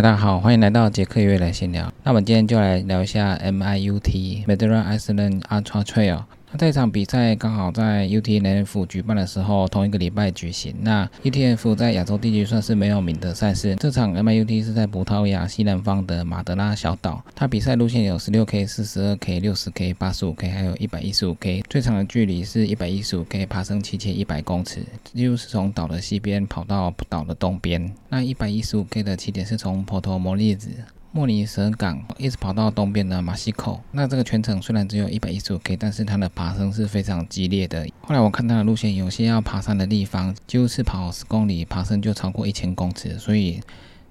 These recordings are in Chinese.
大家好，欢迎来到杰克约来闲聊。那我们今天就来聊一下 MIUT m e d i r a n Iceland Ultra Trail。那这场比赛刚好在 UTMF 举办的时候，同一个礼拜举行。那 UTF 在亚洲地区算是没有名的赛事。这场 MUT 是在葡萄牙西南方的马德拉小岛。它比赛路线有 16K、42K、60K、85K，还有 115K。最长的距离是 115K，爬升7100公尺，几乎是从岛的西边跑到岛的东边。那 115K 的起点是从波托摩利兹。莫尼舍港一直跑到东边的马西口，那这个全程虽然只有一百一十五 K，但是它的爬升是非常激烈的。后来我看它的路线，有些要爬山的地方，就是跑十公里，爬升就超过一千公尺，所以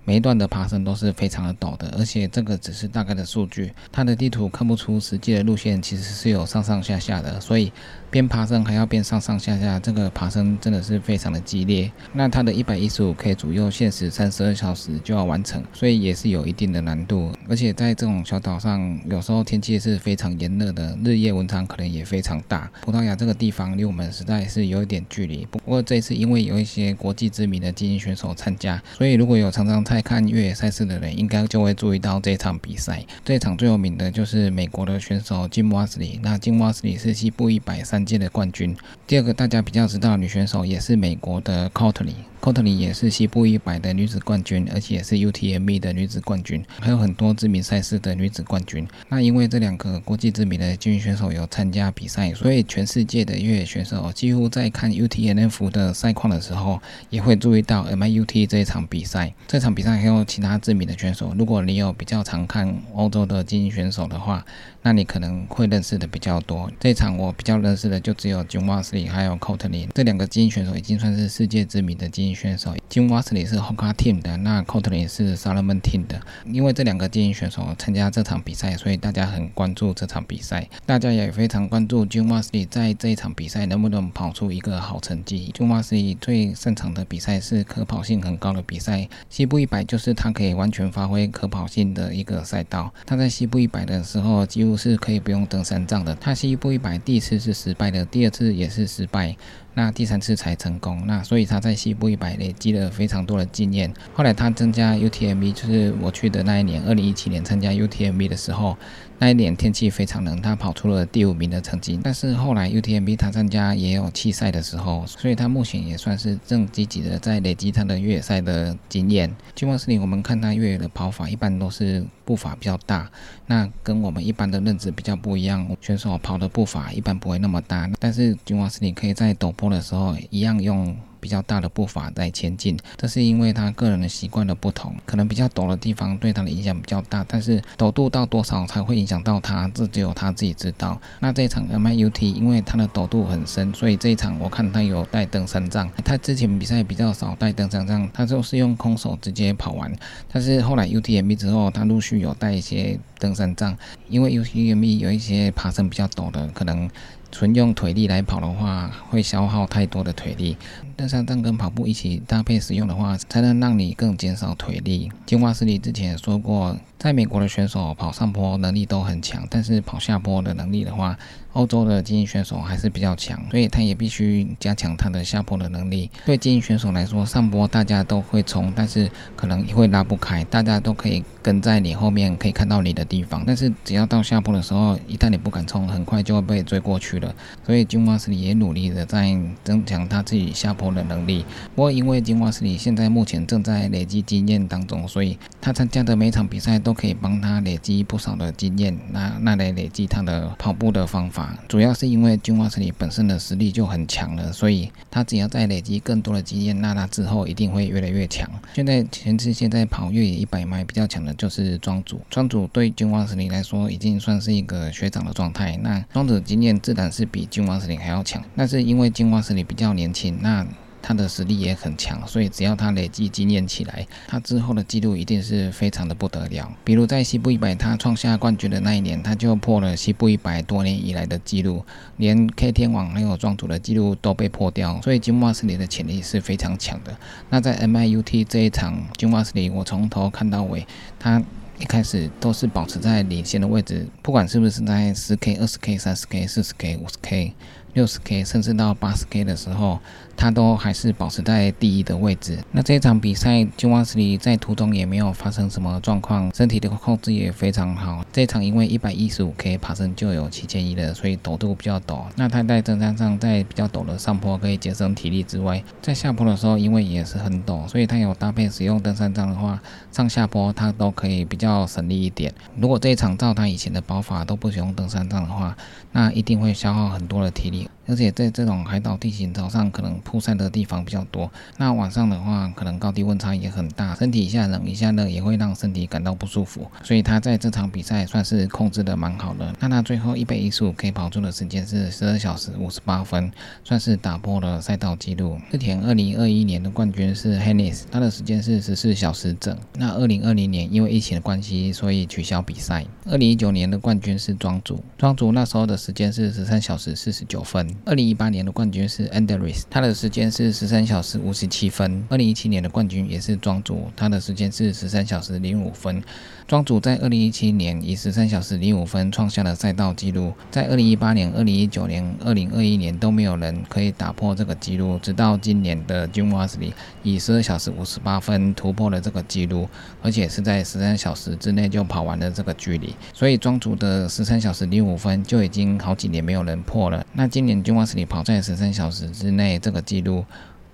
每一段的爬升都是非常的陡的。而且这个只是大概的数据，它的地图看不出实际的路线其实是有上上下下的，所以。边爬升还要边上上下下，这个爬升真的是非常的激烈。那它的一百一十五 K 左右限时三十二小时就要完成，所以也是有一定的难度。而且在这种小岛上，有时候天气是非常炎热的，日夜温差可能也非常大。葡萄牙这个地方离我们实在是有一点距离。不过这次因为有一些国际知名的精英选手参加，所以如果有常常参在看越野赛事的人，应该就会注意到这场比赛。这场最有名的就是美国的选手金瓦斯里。那金瓦斯里是西部一百三。届的冠军。第二个大家比较知道的女选手也是美国的 c o t l e y c o t l e y 也是西部一百的女子冠军，而且也是 UTMB 的女子冠军，还有很多知名赛事的女子冠军。那因为这两个国际知名的精英选手有参加比赛，所以全世界的越野选手几乎在看 UTMF 的赛况的时候，也会注意到 MIUT 这一场比赛。这场比赛那还有其他知名的选手。如果你有比较常看欧洲的精英选手的话，那你可能会认识的比较多。这场我比较认识的就只有 Jim Wasley 还有 Cotlin 这两个精英选手，已经算是世界知名的精英选手。Jim Wasley 是 Hoka Team 的，那 Cotlin 是 Salomon Team 的。因为这两个精英选手参加这场比赛，所以大家很关注这场比赛。大家也非常关注 Jim Wasley 在这一场比赛能不能跑出一个好成绩。Jim Wasley 最擅长的比赛是可跑性很高的比赛，西部一百就是它可以完全发挥可跑性的一个赛道。它在西部一百的时候，几乎是可以不用登山杖的。它西部一百第一次是失败的，第二次也是失败，那第三次才成功。那所以他在西部一百累积了非常多的经验。后来他增加 UTMB，就是我去的那一年，二零一七年参加 UTMB 的时候。那一年天气非常冷，他跑出了第五名的成绩。但是后来 UTMB 他参加也有弃赛的时候，所以他目前也算是正积极的在累积他的越野赛的经验。金旺斯林，我们看他越野的跑法，一般都是步伐比较大，那跟我们一般的认知比较不一样。选手跑的步伐一般不会那么大，但是金旺斯你可以在陡坡的时候一样用。比较大的步伐在前进，这是因为他个人的习惯的不同，可能比较陡的地方对他的影响比较大，但是陡度到多少才会影响到他，这只有他自己知道。那这一场 MUT 因为它的陡度很深，所以这一场我看他有带登山杖。他之前比赛比较少带登山杖，他就是用空手直接跑完。但是后来 UTMB 之后，他陆续有带一些登山杖，因为 UTMB 有一些爬升比较陡的，可能。纯用腿力来跑的话，会消耗太多的腿力。登山杖跟跑步一起搭配使用的话，才能让你更减少腿力。金华斯里之前说过，在美国的选手跑上坡能力都很强，但是跑下坡的能力的话，欧洲的精英选手还是比较强，所以他也必须加强他的下坡的能力。对精英选手来说，上坡大家都会冲，但是可能会拉不开，大家都可以跟在你后面，可以看到你的地方。但是只要到下坡的时候，一旦你不敢冲，很快就会被追过去了。所以金瓦斯里也努力的在增强他自己下坡的能力。不过因为金瓦斯里现在目前正在累积经验当中，所以他参加的每场比赛都可以帮他累积不少的经验，那那来累积他的跑步的方法。主要是因为金瓦斯里本身的实力就很强了，所以他只要再累积更多的经验，那他之后一定会越来越强。现在前次现在跑越野一百迈比较强的就是庄主，庄主对金瓦斯里来说已经算是一个学长的状态。那庄主经验自然是比金瓦斯里还要强，那是因为金瓦斯里比较年轻，那他的实力也很强，所以只要他累积经验起来，他之后的记录一定是非常的不得了。比如在西部一百，他创下冠军的那一年，他就破了西部一百多年以来的记录，连 K 天王还有庄主的记录都被破掉，所以金瓦斯里的潜力是非常强的。那在 MIUT 这一场，金瓦斯里我从头看到尾，他。一开始都是保持在领先的位置，不管是不是在十 K、二十 K、三十 K、四十 K、五十 K、六十 K 甚至到八十 K 的时候，他都还是保持在第一的位置。那这一场比赛，金瓦斯里在途中也没有发生什么状况，身体的控制也非常好。这场因为一百一十五 K 爬升就有七千一了，所以陡度比较陡。那他在登山上在比较陡的上坡可以节省体力之外，在下坡的时候因为也是很陡，所以他有搭配使用登山杖的话，上下坡他都可以比较省力一点。如果这一场照他以前的跑法都不使用登山杖的话，那一定会消耗很多的体力。而且在这种海岛地形，早上可能铺晒的地方比较多，那晚上的话，可能高低温差也很大，身体一下冷一下热，也会让身体感到不舒服。所以他在这场比赛算是控制的蛮好的。那他最后一百一十五 K 跑出的时间是十二小时五十八分，算是打破了赛道纪录。之前二零二一年的冠军是 Hennis，他的时间是十四小时整。那二零二零年因为疫情的关系，所以取消比赛。二零一九年的冠军是庄主，庄主那时候的时间是十三小时四十九分。二零一八年的冠军是 Andres，他的时间是十三小时五十七分。二零一七年的冠军也是庄主，他的时间是十三小时零五分。庄主在二零一七年以十三小时零五分创下了赛道纪录，在二零一八年、二零一九年、二零二一年都没有人可以打破这个纪录，直到今年的 Jim Wesley 以十二小时五十八分突破了这个纪录，而且是在十三小时之内就跑完了这个距离。所以庄主的十三小时零五分就已经好几年没有人破了。那今年 Jim Wesley 跑在十三小时之内这个记录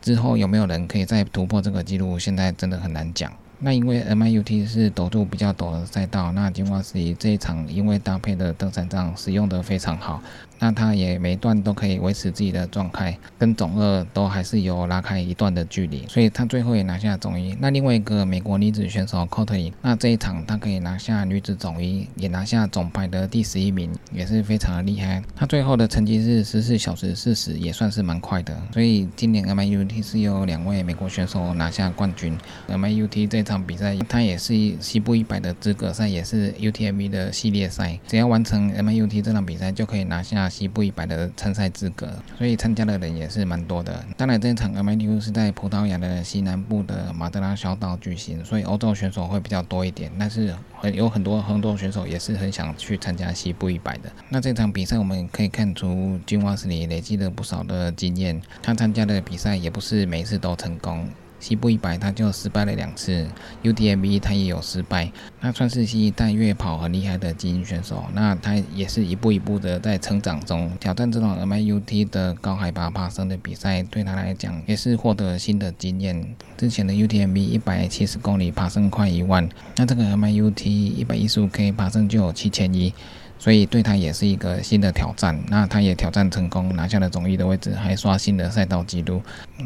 之后，有没有人可以再突破这个记录？现在真的很难讲。那因为 MIUT 是陡度比较陡的赛道，那金瓦斯里这一场因为搭配的登山杖使用的非常好，那他也每段都可以维持自己的状态，跟总二都还是有拉开一段的距离，所以他最后也拿下总一。那另外一个美国女子选手 COTY 那这一场她可以拿下女子总一，也拿下总排的第十一名，也是非常的厉害。她最后的成绩是十四小时四十，也算是蛮快的。所以今年 MIUT 是有两位美国选手拿下冠军，MIUT 这场。场比赛，它也是西部一百的资格赛，也是 UTMB 的系列赛。只要完成 MUT 这场比赛，就可以拿下西部一百的参赛资格。所以参加的人也是蛮多的。当然，这场 MUT 是在葡萄牙的西南部的马德拉小岛举行，所以欧洲选手会比较多一点。但是很有很多很多选手也是很想去参加西部一百的。那这场比赛我们可以看出，金瓦斯里累积了不少的经验。他参加的比赛也不是每次都成功。西部一百他就失败了两次，UTMB 他也有失败，那算是新一代越跑很厉害的精英选手。那他也是一步一步的在成长中，挑战这种 MIUT 的高海拔爬升的比赛，对他来讲也是获得新的经验。之前的 UTMB 一百七十公里爬升快一万，那这个 MIUT 一百一十五 K 爬升就有七千一。所以对他也是一个新的挑战，那他也挑战成功，拿下了总一的位置，还刷新了赛道纪录，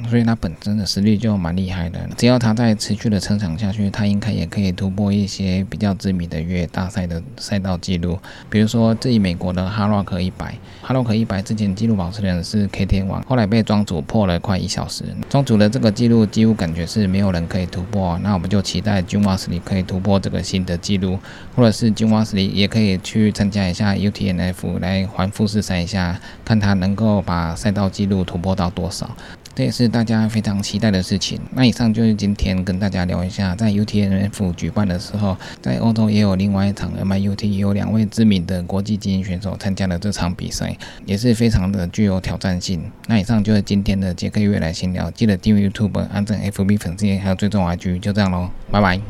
所以他本身的实力就蛮厉害的。只要他再持续的成长下去，他应该也可以突破一些比较知名的越野大赛的赛道记录，比如说这一美国的哈洛克一百，哈洛克一百之前纪录保持人是 K 天王，后来被庄主破了快一小时，庄主的这个记录几乎感觉是没有人可以突破，那我们就期待金瓦斯里可以突破这个新的记录，或者是金瓦斯里也可以去参加。一下 UTNF 来环富士山一下，看他能够把赛道记录突破到多少，这也是大家非常期待的事情。那以上就是今天跟大家聊一下，在 UTNF 举办的时候，在欧洲也有另外一场 MIUT，有两位知名的国际精英选手参加了这场比赛，也是非常的具有挑战性。那以上就是今天的杰克未来闲聊，记得订阅 YouTube、按正 FB 粉丝，还有追踪 IG，就这样喽，拜拜。